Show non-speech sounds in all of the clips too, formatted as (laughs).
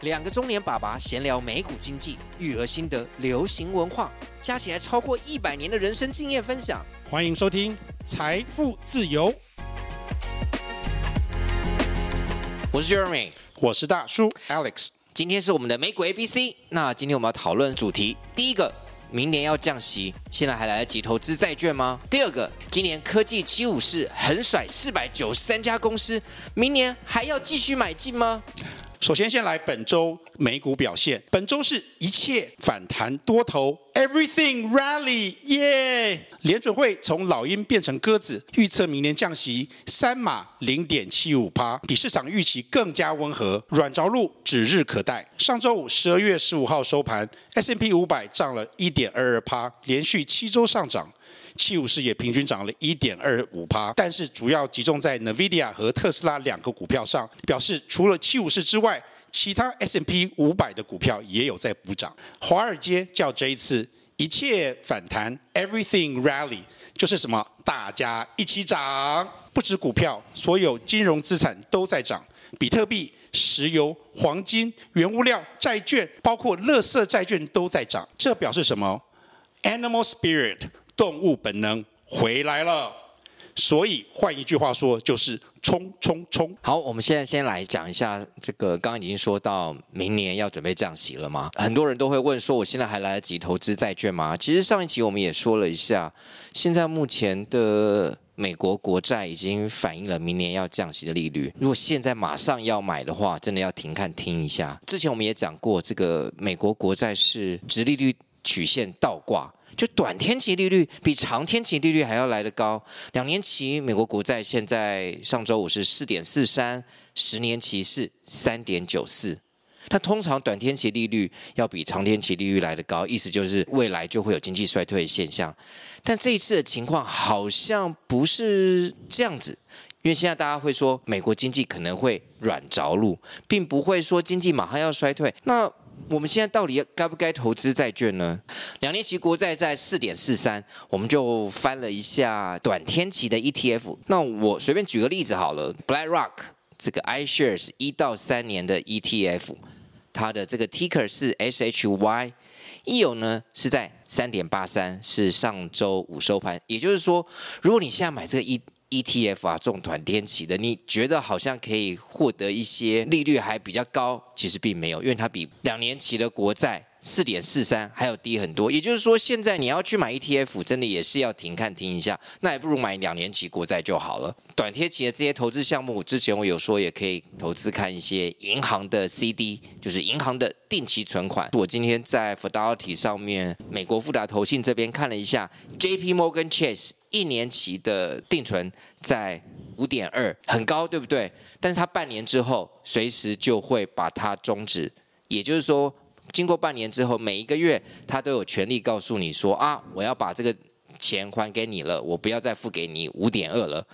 两个中年爸爸闲聊美股经济、育儿心得、流行文化，加起来超过一百年的人生经验分享。欢迎收听《财富自由》，我是 Jeremy，我是大叔 Alex。今天是我们的美股 ABC。那今天我们要讨论主题，第一个，明年要降息，现在还来得及投资债券吗？第二个，今年科技七五四横甩四百九十三家公司，明年还要继续买进吗？首先，先来本周美股表现。本周是一切反弹多头，Everything rally，耶！联准会从老鹰变成鸽子，预测明年降息三码零点七五趴，比市场预期更加温和。软着陆指日可待。上周五十二月十五号收盘，S&P 五百涨了一点二二趴，连续七周上涨。七武士也平均涨了一点二五趴，但是主要集中在 NVIDIA 和特斯拉两个股票上，表示除了七武士之外，其他 S&P 五百的股票也有在补涨。华尔街叫这一次一切反弹，Everything Rally，就是什么？大家一起涨，不止股票，所有金融资产都在涨，比特币、石油、黄金、原物料、债券，包括垃圾债券都在涨。这表示什么？Animal Spirit。动物本能回来了，所以换一句话说就是冲冲冲！好，我们现在先来讲一下这个，刚刚已经说到明年要准备降息了吗？很多人都会问说，我现在还来得及投资债券吗？其实上一期我们也说了一下，现在目前的美国国债已经反映了明年要降息的利率。如果现在马上要买的话，真的要停看听一下。之前我们也讲过，这个美国国债是直利率曲线倒挂。就短天期利率比长天期利率还要来得高，两年期美国国债现在上周五是四点四三，十年期是三点九四。那通常短天期利率要比长天期利率来得高，意思就是未来就会有经济衰退的现象。但这一次的情况好像不是这样子，因为现在大家会说美国经济可能会软着陆，并不会说经济马上要衰退。那我们现在到底该不该投资债券呢？两年期国债在四点四三，我们就翻了一下短天期的 ETF。那我随便举个例子好了，BlackRock 这个 iShares 一到三年的 ETF，它的这个 Ticker 是 SHY，一有呢是在三点八三，是上周五收盘。也就是说，如果你现在买这个一 ETF 啊，这种短天期的，你觉得好像可以获得一些利率还比较高，其实并没有，因为它比两年期的国债四点四三还要低很多。也就是说，现在你要去买 ETF，真的也是要停看听一下，那还不如买两年期国债就好了。短贴期的这些投资项目，之前我有说也可以投资看一些银行的 CD，就是银行的定期存款。我今天在 Fidelity 上面，美国富达投信这边看了一下，JP Morgan Chase。一年期的定存在五点二，很高，对不对？但是它半年之后随时就会把它终止，也就是说，经过半年之后，每一个月他都有权利告诉你说啊，我要把这个钱还给你了，我不要再付给你五点二了。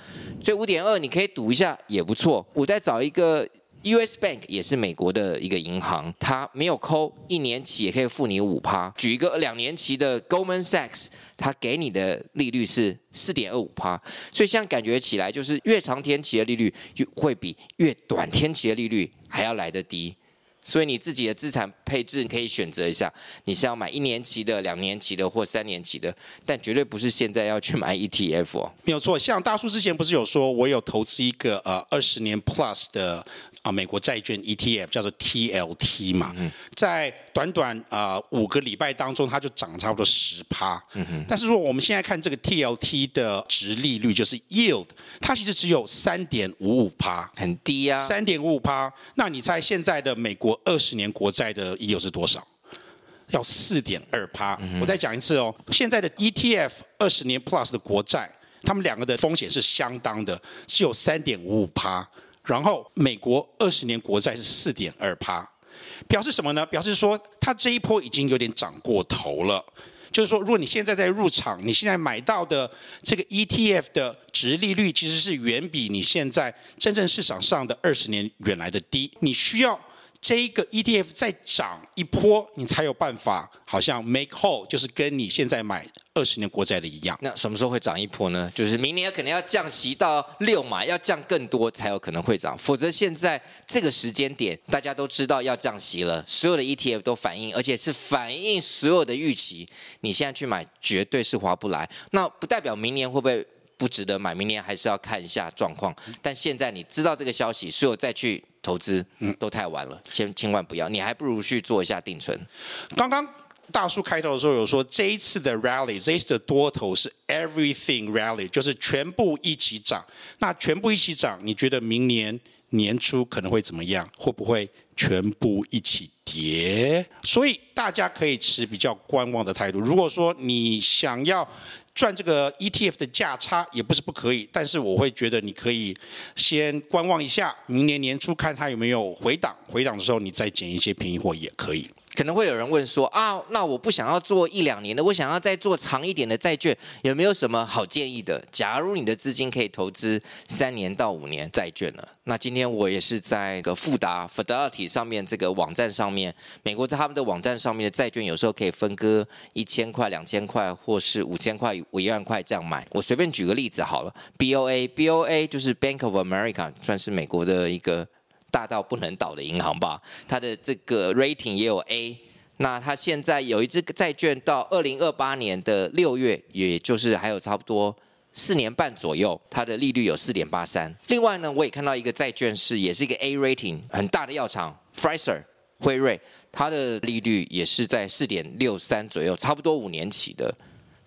所以五点二你可以赌一下也不错。我再找一个。U.S. Bank 也是美国的一个银行，它没有扣一年期也可以付你五趴。举一个两年期的 Goldman Sachs，它给你的利率是四点二五趴。所以现在感觉起来就是越长天期的利率就会比越短天期的利率还要来得低。所以你自己的资产配置你可以选择一下，你是要买一年期的、两年期的或三年期的，但绝对不是现在要去买 ETF 哦。没有错，像大叔之前不是有说，我有投资一个呃二十年 Plus 的。啊，美国债券 ETF 叫做 TLT 嘛，嗯、在短短啊、呃、五个礼拜当中，它就涨了差不多十趴。嗯哼。但是如果我们现在看这个 TLT 的值利率，就是 yield，它其实只有三点五五趴，很低啊。三点五五趴，那你猜现在的美国二十年国债的 yield 是多少？要四点二趴。我再讲一次哦，现在的 ETF 二十年 Plus 的国债，他们两个的风险是相当的，只有三点五五趴。然后美国二十年国债是四点二趴，表示什么呢？表示说它这一波已经有点涨过头了。就是说，如果你现在在入场，你现在买到的这个 ETF 的值利率其实是远比你现在真正市场上的二十年远来的低。你需要这一个 ETF 再涨一波，你才有办法，好像 make whole，就是跟你现在买二十年国债的一样。那什么时候会涨一波呢？就是明年可能要降息到六嘛，要降更多才有可能会涨。否则现在这个时间点，大家都知道要降息了，所有的 ETF 都反映，而且是反映所有的预期。你现在去买绝对是划不来。那不代表明年会不会不值得买？明年还是要看一下状况。但现在你知道这个消息，所有再去。投资嗯都太晚了，先千万不要，你还不如去做一下定存。刚刚大叔开头的时候有说，这一次的 rally，这一次的多头是 everything rally，就是全部一起涨。那全部一起涨，你觉得明年年初可能会怎么样？会不会全部一起跌？所以大家可以持比较观望的态度。如果说你想要，赚这个 ETF 的价差也不是不可以，但是我会觉得你可以先观望一下，明年年初看它有没有回档，回档的时候你再捡一些便宜货也可以。可能会有人问说啊，那我不想要做一两年的，我想要再做长一点的债券，有没有什么好建议的？假如你的资金可以投资三年到五年债券呢？那今天我也是在个富达 Fidelity 上面这个网站上面，美国在他们的网站上面的债券，有时候可以分割一千块、两千块，或是五千块、五一万块这样买。我随便举个例子好了，BOA，BOA 就是 Bank of America，算是美国的一个。大到不能倒的银行吧，它的这个 rating 也有 A。那它现在有一支债券到二零二八年的六月，也就是还有差不多四年半左右，它的利率有四点八三。另外呢，我也看到一个债券是也是一个 A rating 很大的药厂 f r i s e r 辉瑞，它的利率也是在四点六三左右，差不多五年起的。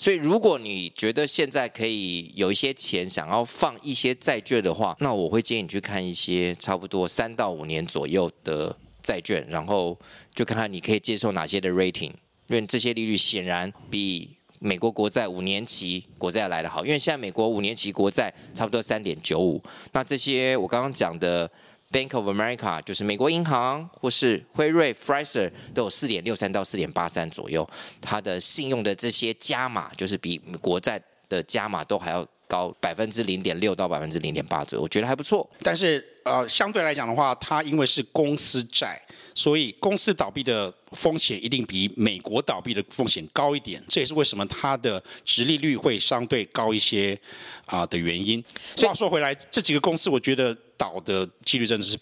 所以，如果你觉得现在可以有一些钱想要放一些债券的话，那我会建议你去看一些差不多三到五年左右的债券，然后就看看你可以接受哪些的 rating，因为这些利率显然比美国国债五年期国债来得好，因为现在美国五年期国债差不多三点九五，那这些我刚刚讲的。Bank of America 就是美国银行，或是辉瑞、Pfizer 都有四点六三到四点八三左右，它的信用的这些加码，就是比国债的加码都还要高百分之零点六到百分之零点八左右，我觉得还不错。但是呃，相对来讲的话，它因为是公司债，所以公司倒闭的风险一定比美国倒闭的风险高一点，这也是为什么它的殖利率会相对高一些啊、呃、的原因。话说回来，这几个公司，我觉得。倒的几率真的是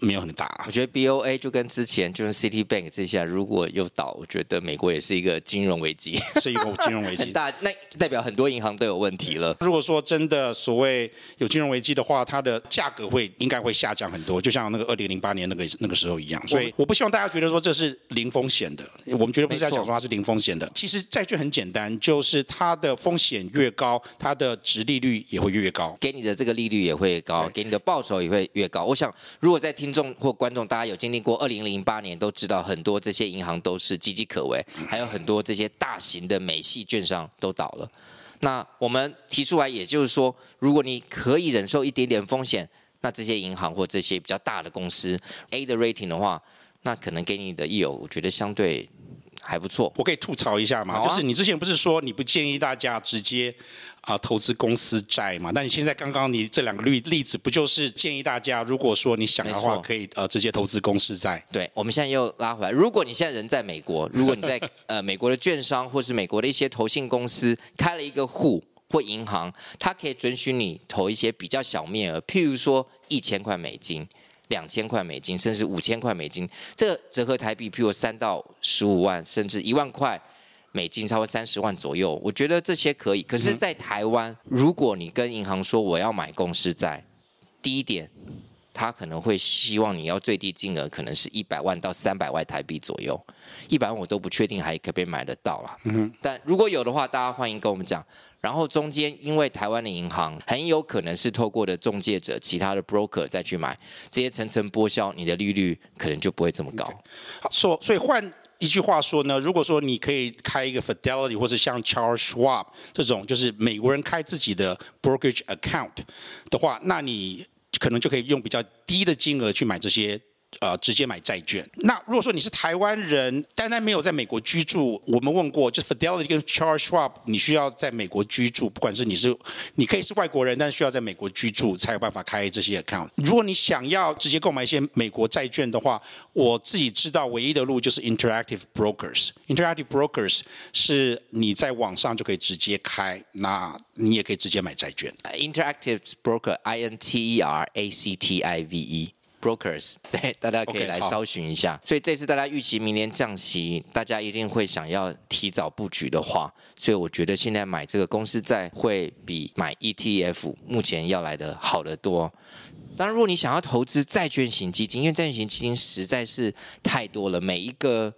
没有很大，啊，我觉得 BOA 就跟之前就是 City Bank 这下，如果又倒，我觉得美国也是一个金融危机，(laughs) 是一个金融危机。(laughs) 大那代表很多银行都有问题了。如果说真的所谓有金融危机的话，它的价格会应该会下降很多，就像那个二零零八年那个那个时候一样。所以我不希望大家觉得说这是零风险的，我们绝对不是在讲说它是零风险的。其实债券很简单，就是它的风险越高，它的值利率也会越高，给你的这个利率也会高，给你的报酬也会越高。我想如果在听众或观众，大家有经历过二零零八年，都知道很多这些银行都是岌岌可危，还有很多这些大型的美系券商都倒了。那我们提出来，也就是说，如果你可以忍受一点点风险，那这些银行或这些比较大的公司 A 的 rating 的话，那可能给你的 yield，我觉得相对还不错。我可以吐槽一下吗？啊、就是你之前不是说你不建议大家直接。啊，投资公司债嘛？那你现在刚刚你这两个例例子，不就是建议大家，如果说你想的话，可以呃直接投资公司债？对，我们现在又拉回来。如果你现在人在美国，(laughs) 如果你在呃美国的券商或是美国的一些投信公司开了一个户或银行，它可以准许你投一些比较小面额，譬如说一千块美金、两千块美金，甚至五千块美金，这个折合台币，譬如三到十五万，甚至一万块。美金超过三十万左右，我觉得这些可以。可是，在台湾，如果你跟银行说我要买公司债，第一点，他可能会希望你要最低金额可能是一百万到三百万台币左右，一百万我都不确定还可不可以买得到啦。嗯，但如果有的话，大家欢迎跟我们讲。然后中间，因为台湾的银行很有可能是透过的中介者、其他的 broker 再去买，这些层层剥削，你的利率可能就不会这么高。所所以换。一句话说呢，如果说你可以开一个 Fidelity 或者像 Charles Schwab 这种，就是美国人开自己的 brokerage account 的话，那你可能就可以用比较低的金额去买这些呃直接买债券。那如果说你是台湾人，单单没有在美国居住，我们问过，就是 Fidelity 跟 Charles Schwab，你需要在美国居住，不管是你是你可以是外国人，但是需要在美国居住才有办法开这些 account。如果你想要直接购买一些美国债券的话，我自己知道唯一的路就是 Interactive Brokers。Interactive Brokers 是你在网上就可以直接开，那你也可以直接买债券。Interactive Broker，I N T E R A C T I V E，Brokers，(laughs) 对，大家可以来搜寻一下。Okay, 所以这次大家预期明年降息，大家一定会想要提早布局的话，所以我觉得现在买这个公司债会比买 ETF 目前要来的好得多。当然，如果你想要投资债券型基金，因为债券型基金实在是太多了，每一个。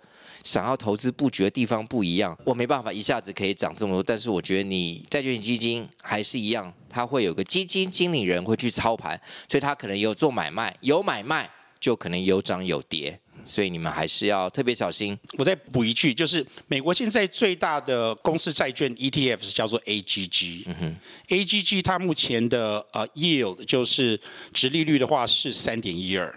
想要投资布局的地方不一样，我没办法一下子可以涨这么多。但是我觉得你债券基金还是一样，它会有个基金经理人会去操盘，所以他可能有做买卖，有买卖就可能有涨有跌，所以你们还是要特别小心。我再补一句，就是美国现在最大的公司债券 ETF 是叫做 AGG，嗯哼，AGG 它目前的呃 yield 就是殖利率的话是三点一二。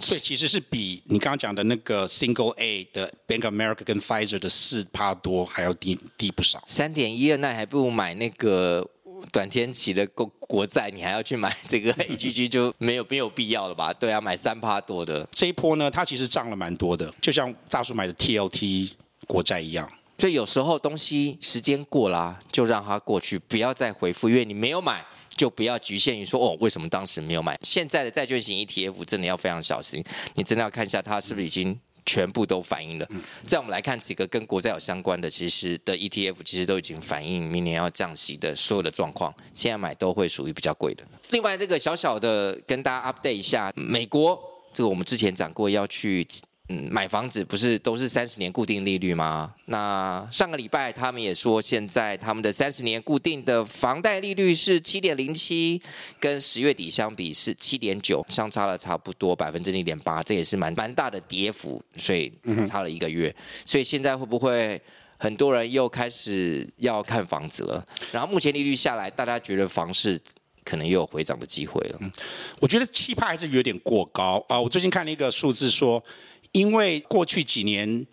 所以其实是比你刚刚讲的那个 Single A 的 Bank of America 跟 Pfizer 的四趴多还要低低不少。三点一二，那还不如买那个短天期的国国债，你还要去买 (laughs) 这个 AGG 就没有没有必要了吧？对啊，买三趴多的这一波呢，它其实涨了蛮多的，就像大叔买的 TLT 国债一样。所以有时候东西时间过啦，就让它过去，不要再回复，因为你没有买。就不要局限于说哦，为什么当时没有买？现在的债券型 ETF 真的要非常小心，你真的要看一下它是不是已经全部都反映了。再我们来看几个跟国债有相关的，其实的 ETF 其实都已经反映明年要降息的所有的状况，现在买都会属于比较贵的。另外这个小小的跟大家 update 一下，美国这个我们之前讲过要去。嗯，买房子不是都是三十年固定利率吗？那上个礼拜他们也说，现在他们的三十年固定的房贷利率是七点零七，跟十月底相比是七点九，相差了差不多百分之零点八，这也是蛮蛮大的跌幅，所以差了一个月。所以现在会不会很多人又开始要看房子了？然后目前利率下来，大家觉得房市可能又有回涨的机会了？嗯，我觉得七趴还是有点过高啊。我最近看了一个数字说。因为过去几年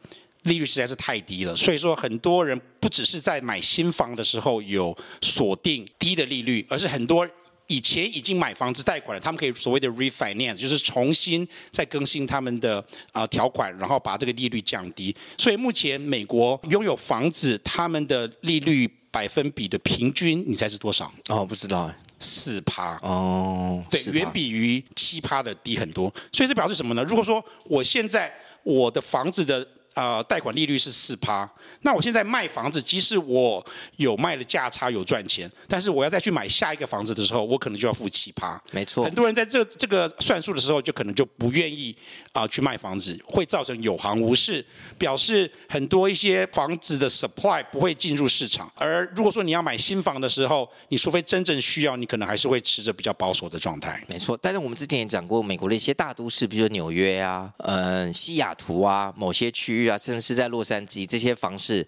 利率实在是太低了，所以说很多人不只是在买新房的时候有锁定低的利率，而是很多以前已经买房子贷款了，他们可以所谓的 refinance，就是重新再更新他们的啊条款，然后把这个利率降低。所以目前美国拥有房子，他们的利率百分比的平均，你猜是多少？哦，不知道，四趴。哦，对，远比于七趴的低很多。所以这表示什么呢？如果说我现在我的房子的呃贷款利率是四趴，那我现在卖房子，即使我有卖的价差有赚钱，但是我要再去买下一个房子的时候，我可能就要付七趴。没错，很多人在这这个算数的时候，就可能就不愿意啊、呃、去卖房子，会造成有行无市，表示很多一些房子的 supply 不会进入市场。而如果说你要买新房的时候，你除非真正需要，你可能还是会持着比较保守的状态。没错，但是我们之前也讲过，美国的一些大都市，比如说纽约啊，嗯，西雅图啊，某些区域啊，甚至是在洛杉矶，这些房市。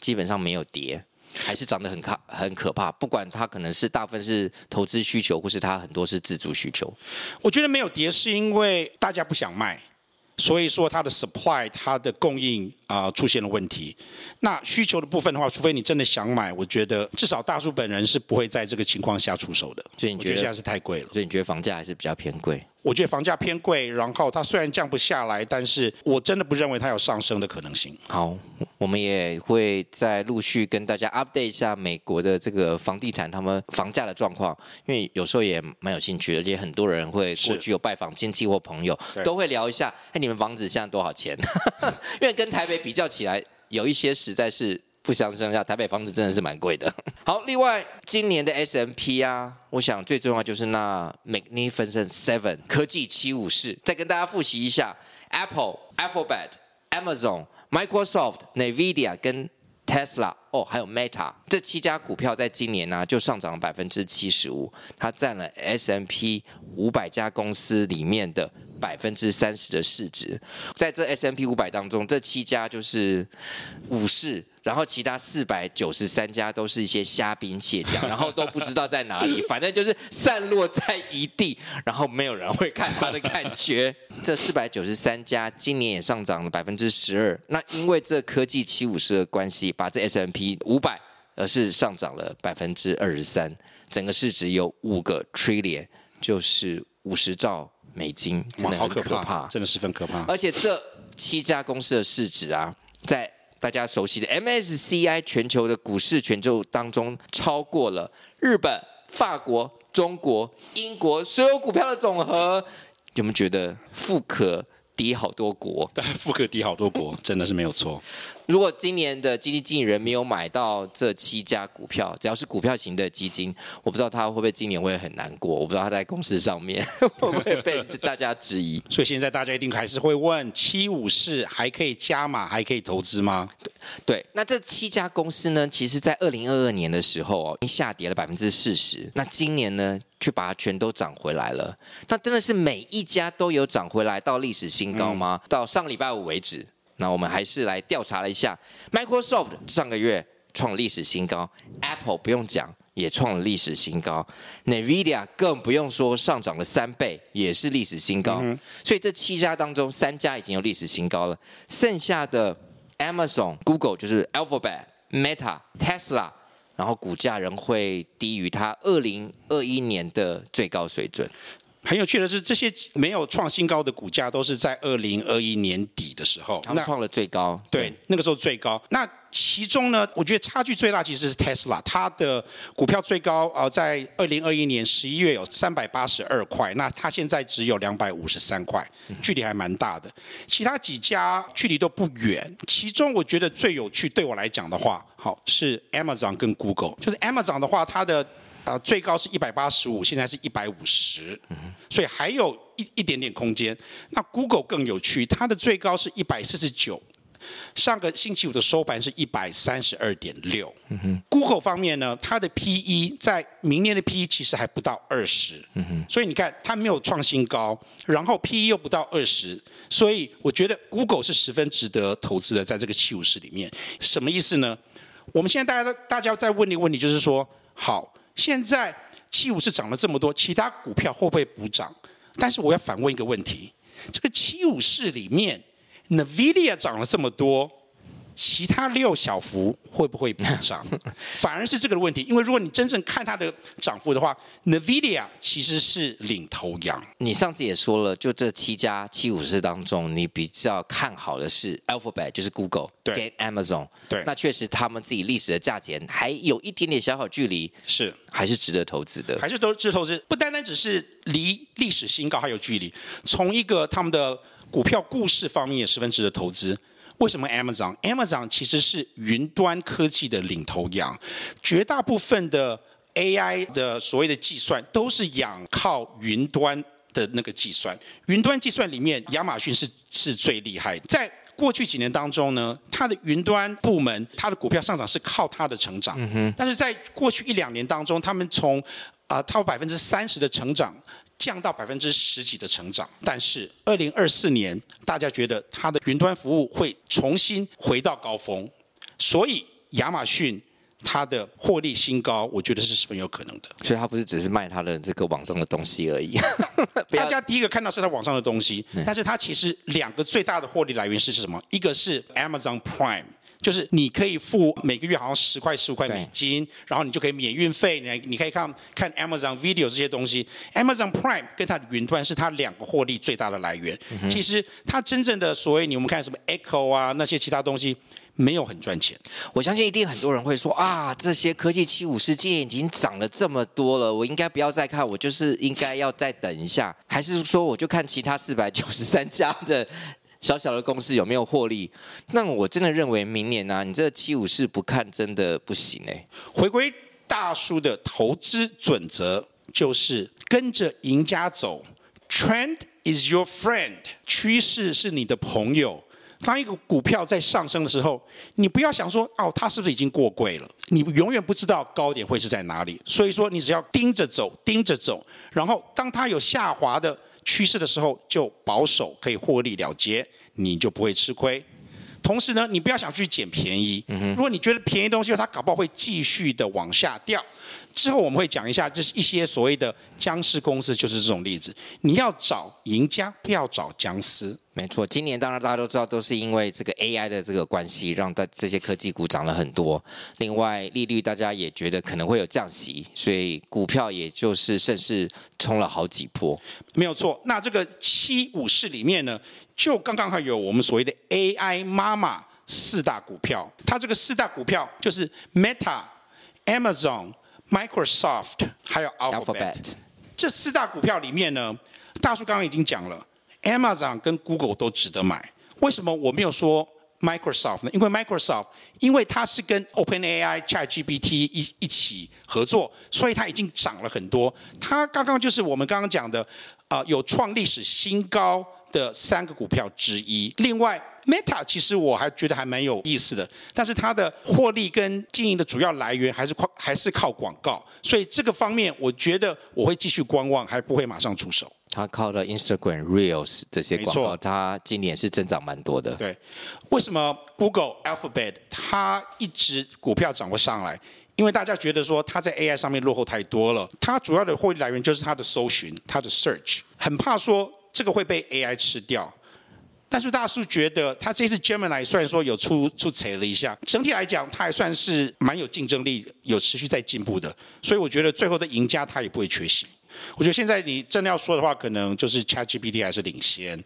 基本上没有跌，还是涨得很可很可怕。不管它可能是大部分是投资需求，或是它很多是自住需求。我觉得没有跌是因为大家不想卖，所以说它的 supply 它的供应啊、呃、出现了问题。那需求的部分的话，除非你真的想买，我觉得至少大叔本人是不会在这个情况下出手的。所以你觉得，觉得现在是太贵了？所以你觉得房价还是比较偏贵？我觉得房价偏贵，然后它虽然降不下来，但是我真的不认为它有上升的可能性。好，我们也会再陆续跟大家 update 一下美国的这个房地产他们房价的状况，因为有时候也蛮有兴趣的，而且很多人会过去有拜访亲戚或朋友，都会聊一下，哎，你们房子现在多少钱？(laughs) 因为跟台北比较起来，有一些实在是。不相上下，台北房子真的是蛮贵的。(laughs) 好，另外今年的 S&P 啊，我想最重要就是那 Magnificent Seven 科技七武士。再跟大家复习一下：Apple、Alphabet、Amazon、Microsoft、Nvidia 跟 Tesla 哦，还有 Meta 这七家股票在今年呢、就上涨了百分之七十五，它占了 S&P 五百家公司里面的百分之三十的市值。在这 S M P 五百当中，这七家就是武士。然后其他四百九十三家都是一些虾兵蟹将，然后都不知道在哪里，反正就是散落在一地，然后没有人会看它的感觉。这四百九十三家今年也上涨了百分之十二，那因为这科技七五十的关系，把这 S M P 五百而是上涨了百分之二十三，整个市值有五个 trillion，就是五十兆美金，真的很可怕，怕真的十分可怕。而且这七家公司的市值啊，在大家熟悉的 MSCI 全球的股市权重当中，超过了日本、法国、中国、英国所有股票的总和。有没有觉得富可敌好多国？对，(laughs) 富可敌好多国，真的是没有错。如果今年的基金经理人没有买到这七家股票，只要是股票型的基金，我不知道他会不会今年会很难过。我不知道他在公司上面 (laughs) 会不会被大家质疑。所以现在大家一定还是会问：七五四还可以加码，还可以投资吗？对，对。那这七家公司呢？其实，在二零二二年的时候哦，已经下跌了百分之四十。那今年呢，却把它全都涨回来了。那真的是每一家都有涨回来到历史新高吗？嗯、到上礼拜五为止。那我们还是来调查了一下，Microsoft 上个月创了历史新高，Apple 不用讲也创了历史新高，NVIDIA 更不用说上涨了三倍，也是历史新高。嗯、所以这七家当中，三家已经有历史新高了，剩下的 Amazon、Google 就是 Alphabet、Meta、Tesla，然后股价仍会低于它二零二一年的最高水准。很有趣的是，这些没有创新高的股价都是在二零二一年底的时候，他们创了最高。对，对，那个时候最高。那其中呢，我觉得差距最大其实是 Tesla，它的股票最高呃，在二零二一年十一月有三百八十二块，那它现在只有两百五十三块，距离还蛮大的。其他几家距离都不远。其中我觉得最有趣，对我来讲的话，好是 Amazon 跟 Google，就是 Amazon 的话，它的。啊，最高是一百八十五，现在是一百五十，所以还有一一点点空间。那 Google 更有趣，它的最高是一百四十九，上个星期五的收盘是一百三十二点六。Google 方面呢，它的 PE 在明年的 PE 其实还不到二十，所以你看它没有创新高，然后 PE 又不到二十，所以我觉得 Google 是十分值得投资的，在这个七五十里面，什么意思呢？我们现在大家大家在问一个问题，就是说，好。现在七武士涨了这么多，其他股票会不会补涨？但是我要反问一个问题：这个七五四里面，NVIDIA 涨了这么多。其他六小幅会不会补涨？(laughs) 反而是这个的问题，因为如果你真正看它的涨幅的话，NVIDIA 其实是领头羊。你上次也说了，就这七家七五四当中，你比较看好的是 Alphabet，就是 Google，对跟 Amazon，对，那确实他们自己历史的价钱还有一点点小小距离，是还是值得投资的，还是都值得投资，不单单只是离历史新高还有距离，从一个他们的股票故事方面也十分值得投资。为什么 Amazon？Amazon 其实是云端科技的领头羊，绝大部分的 AI 的所谓的计算都是仰靠云端的那个计算。云端计算里面，亚马逊是是最厉害的。在过去几年当中呢，它的云端部门，它的股票上涨是靠它的成长。嗯。但是在过去一两年当中，他们从啊，它有百分之三十的成长。降到百分之十几的成长，但是二零二四年大家觉得它的云端服务会重新回到高峰，所以亚马逊它的获利新高，我觉得是十分有可能的。所以它不是只是卖它的这个网上的东西而已。(laughs) 大家第一个看到是它网上的东西，但是它其实两个最大的获利来源是什么？一个是 Amazon Prime。就是你可以付每个月好像十块十五块美金，然后你就可以免运费，你你可以看看 Amazon Video 这些东西。Amazon Prime 跟它的云端是它两个获利最大的来源。嗯、其实它真正的所谓你我们看什么 Echo 啊那些其他东西没有很赚钱。我相信一定很多人会说啊，这些科技七武士今年已经涨了这么多了，我应该不要再看，我就是应该要再等一下，还是说我就看其他四百九十三家的？小小的公司有没有获利？那我真的认为明年呢、啊，你这七五四不看真的不行哎。回归大叔的投资准则就是跟着赢家走，Trend is your friend，趋势是你的朋友。当一个股票在上升的时候，你不要想说哦，它是不是已经过贵了？你永远不知道高点会是在哪里。所以说，你只要盯着走，盯着走，然后当它有下滑的趋势的时候，就保守可以获利了结，你就不会吃亏。同时呢，你不要想去捡便宜。如果你觉得便宜东西，它搞不好会继续的往下掉。之后我们会讲一下，就是一些所谓的僵尸公司，就是这种例子。你要找赢家，不要找僵尸。没错，今年当然大家都知道，都是因为这个 AI 的这个关系，让大这些科技股涨了很多。另外，利率大家也觉得可能会有降息，所以股票也就是甚至冲了好几波。没有错。那这个七五市里面呢，就刚刚好有我们所谓的 AI 妈妈四大股票。它这个四大股票就是 Meta、Amazon。Microsoft 还有 Alphabet, 这四大股票里面呢，大叔刚刚已经讲了，Amazon 跟 Google 都值得买。为什么我没有说 Microsoft 呢？因为 Microsoft 因为它是跟 OpenAI、ChatGPT 一一起合作，所以它已经涨了很多。它刚刚就是我们刚刚讲的啊、呃，有创历史新高的三个股票之一。另外。Meta 其实我还觉得还蛮有意思的，但是它的获利跟经营的主要来源还是靠还是靠广告，所以这个方面我觉得我会继续观望，还不会马上出手。它靠的 Instagram Reels 这些广告，它今年是增长蛮多的。对，为什么 Google Alphabet 它一直股票涨不上来？因为大家觉得说它在 AI 上面落后太多了，它主要的获利来源就是它的搜寻，它的 Search，很怕说这个会被 AI 吃掉。但是大叔觉得，他这次 Gemini 虽然说有出出彩了一下，整体来讲，他还算是蛮有竞争力，有持续在进步的。所以我觉得最后的赢家他也不会缺席。我觉得现在你真的要说的话，可能就是 ChatGPT 还是领先。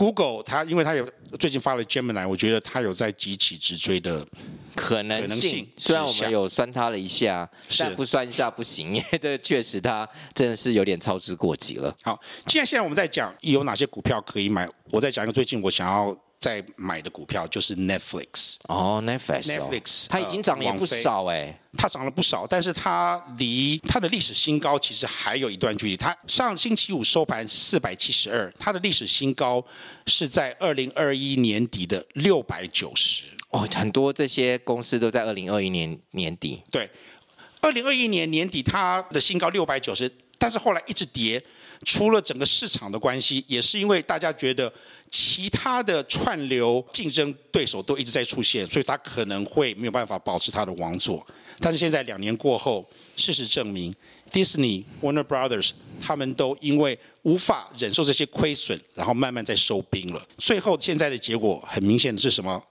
Google 它因为它有最近发了 Gemini，我觉得它有在急起直追的可能性。虽然我们有酸它了一下，但不酸一下不行，(laughs) 因为这确实它真的是有点操之过急了。好，既然现在我们在讲有哪些股票可以买，我再讲一个最近我想要。在买的股票就是 Netflix 哦，Netflix，Netflix，它已经涨了也不少哎，它涨了不少，但是它离它的历史新高其实还有一段距离。它上星期五收盘四百七十二，它的历史新高是在二零二一年底的六百九十。哦，很多这些公司都在二零二一年年底。对，二零二一年年底它的新高六百九十，但是后来一直跌。除了整个市场的关系，也是因为大家觉得其他的串流竞争对手都一直在出现，所以他可能会没有办法保持他的王座。但是现在两年过后，事实证明，Disney、Warner Brothers 他们都因为无法忍受这些亏损，然后慢慢在收兵了。最后现在的结果很明显的是什么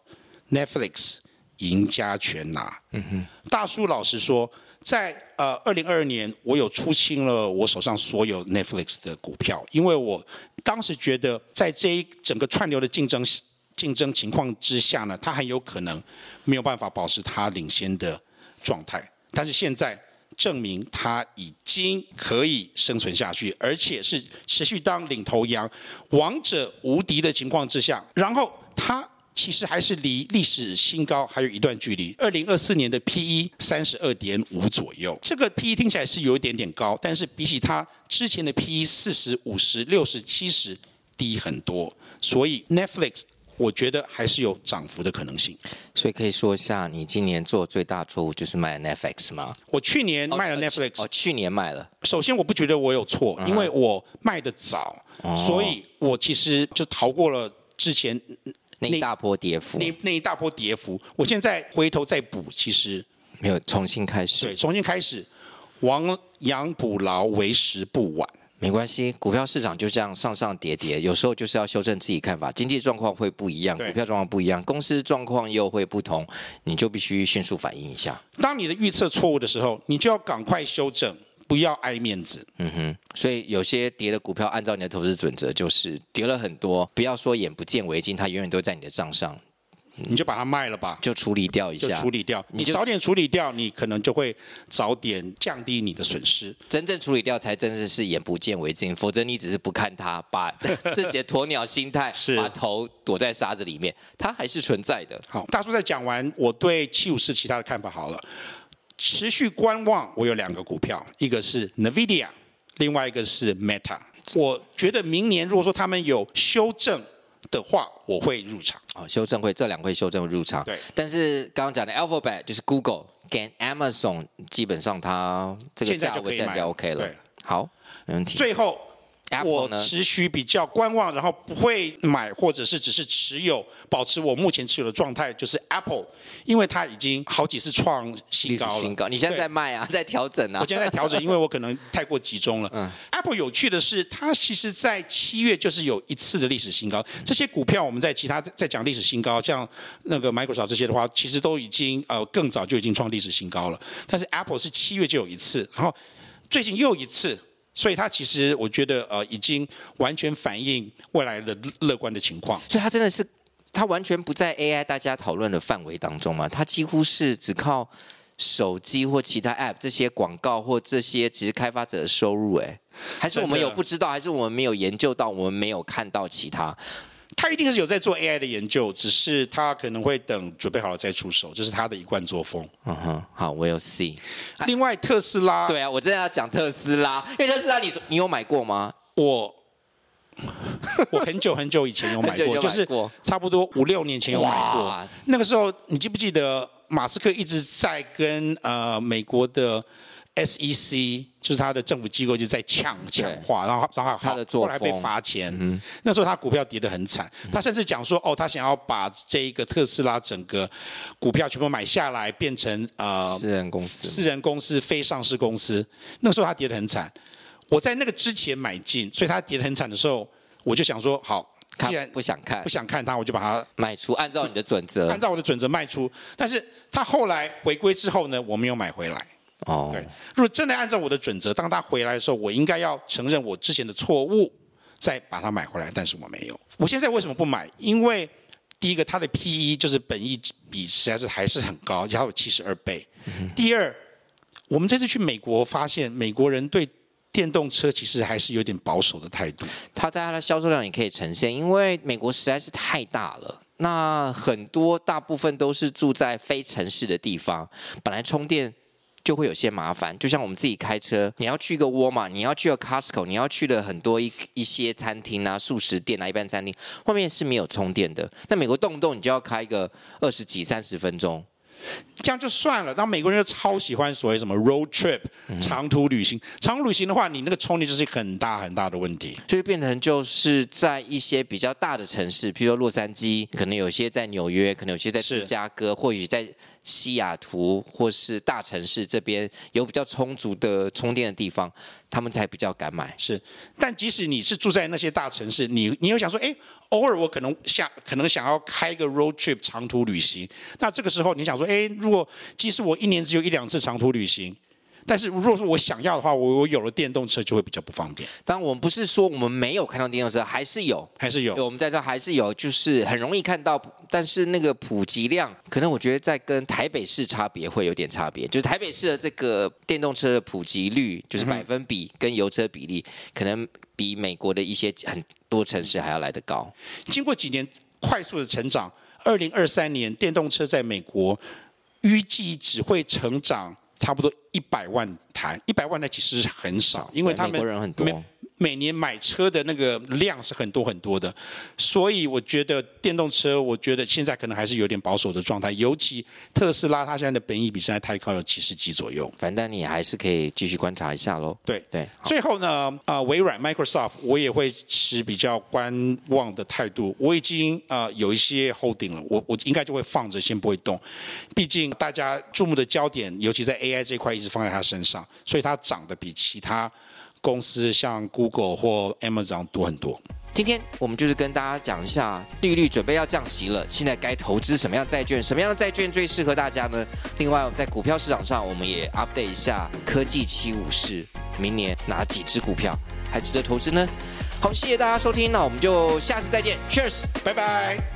？Netflix 赢家全拿。嗯哼，大叔老实说。在呃二零二二年，我有出清了我手上所有 Netflix 的股票，因为我当时觉得，在这一整个串流的竞争竞争情况之下呢，它很有可能没有办法保持它领先的状态。但是现在证明它已经可以生存下去，而且是持续当领头羊、王者无敌的情况之下，然后它。其实还是离历史新高还有一段距离。二零二四年的 PE 三十二点五左右，这个 PE 听起来是有一点点高，但是比起它之前的 PE 四十五十六十七十低很多。所以 Netflix 我觉得还是有涨幅的可能性。所以可以说一下，你今年做最大错误就是卖了 Netflix 吗？我去年卖了 Netflix。哦，去年卖了。首先我不觉得我有错，因为我卖的早，所以我其实就逃过了之前。那一大波跌幅，那那一大波跌幅，我现在回头再补，其实没有重新开始。对，重新开始，亡羊补牢为时不晚。没关系，股票市场就这样上上跌跌，有时候就是要修正自己看法。经济状况会不一样，股票状况不一样，公司状况又会不同，你就必须迅速反应一下。当你的预测错误的时候，你就要赶快修正。不要爱面子，嗯哼，所以有些跌的股票，按照你的投资准则，就是跌了很多，不要说眼不见为净，它永远都在你的账上，你就把它卖了吧，就处理掉一下，就处理掉，你早点处理掉，你可能就会早点降低你的损失。真正处理掉才真的是眼不见为净，否则你只是不看它，把自己的鸵鸟心态，是把头躲在沙子里面，它还是存在的。好，大叔在讲完我对七五四其他的看法好了。持续观望，我有两个股票，一个是 NVIDIA，另外一个是 Meta。我觉得明年如果说他们有修正的话，我会入场。哦，修正会这两会修正入场。对。但是刚刚讲的 Alphabet 就是 Google 跟 Amazon，基本上它这个价位现在就 OK 了。对。好，没问题。最后我？持续比较观望，然后不会买，或者是只是持有，保持我目前持有的状态，就是 Apple，因为它已经好几次创新高了。新高，你现在在卖啊，在调整啊？我现在在调整，因为我可能太过集中了。嗯，(laughs) Apple 有趣的是，它其实在七月就是有一次的历史新高。这些股票我们在其他在讲历史新高，像那个 Microsoft 这些的话，其实都已经呃更早就已经创历史新高了。但是 Apple 是七月就有一次，然后最近又一次。所以它其实我觉得呃已经完全反映未来的乐观的情况。所以它真的是，它完全不在 AI 大家讨论的范围当中嘛？它几乎是只靠手机或其他 App 这些广告或这些只是开发者的收入，哎，还是我们有不知道，还是我们没有研究到，我们没有看到其他？他一定是有在做 AI 的研究，只是他可能会等准备好了再出手，这是他的一贯作风。嗯哼，好，，We'll see。另外，特斯拉，对啊，我真的要讲特斯拉，因为特斯拉你，你你有买过吗？我我很久很久以前有买过，(laughs) 买过就是差不多五六年前有买过。那个时候，你记不记得马斯克一直在跟呃美国的？SEC 就是他的政府机构就在抢抢话，然后然后他的后来被罚钱，嗯、那时候他股票跌得很惨，嗯、他甚至讲说哦，他想要把这一个特斯拉整个股票全部买下来，变成呃私人公司，私人公司非上市公司。那时候他跌得很惨，我在那个之前买进，所以他跌得很惨的时候，我就想说好，既然不想看不想看他，我就把它卖出，按照你的准则，按照我的准则卖出。但是他后来回归之后呢，我没有买回来。哦，对，如果真的按照我的准则，当他回来的时候，我应该要承认我之前的错误，再把它买回来。但是我没有。我现在为什么不买？因为第一个，它的 PE 就是本益比实在是还是很高，要有七十二倍。嗯、第二，我们这次去美国发现，美国人对电动车其实还是有点保守的态度。它在它的销售量也可以呈现，因为美国实在是太大了，那很多大部分都是住在非城市的地方，本来充电。就会有些麻烦，就像我们自己开车，你要去一个沃尔玛，你要去个 Costco，你要去的很多一一些餐厅啊、素食店啊、一般餐厅，外面是没有充电的。那美国动不动你就要开个二十几、三十分钟，这样就算了。那美国人就超喜欢所谓什么 road trip 长途旅行，长途旅行的话，你那个充电就是很大很大的问题，就会变成就是在一些比较大的城市，譬如说洛杉矶，可能有些在纽约，可能有些在芝加哥，或许在。西雅图或是大城市这边有比较充足的充电的地方，他们才比较敢买。是，但即使你是住在那些大城市，你你又想说，哎，偶尔我可能想可能想要开个 road trip 长途旅行，那这个时候你想说，哎，如果即使我一年只有一两次长途旅行。但是如果说我想要的话，我我有了电动车就会比较不方便。当然，我们不是说我们没有看到电动车，还是有，还是有。我们在这还是有，就是很容易看到，但是那个普及量，可能我觉得在跟台北市差别会有点差别。就是台北市的这个电动车的普及率，就是百分比跟油车比例，可能比美国的一些很多城市还要来得高。经过几年快速的成长，二零二三年电动车在美国预计只会成长。差不多一百万台，一百万台其实是很少，因为他们国人很多。每年买车的那个量是很多很多的，所以我觉得电动车，我觉得现在可能还是有点保守的状态。尤其特斯拉，它现在的本益比现在太高，有七十几左右。反正你还是可以继续观察一下喽。对对。最后呢，啊、呃，微软 Microsoft 我也会持比较观望的态度。我已经啊、呃、有一些 holding 了，我我应该就会放着，先不会动。毕竟大家注目的焦点，尤其在 AI 这一块，一直放在它身上，所以它涨得比其他。公司像 Google 或 Amazon 多很多。今天我们就是跟大家讲一下，利率准备要降息了，现在该投资什么样债券？什么样的债券最适合大家呢？另外，在股票市场上，我们也 update 一下科技七武士，明年哪几只股票还值得投资呢？好，谢谢大家收听，那我们就下次再见，Cheers，拜拜。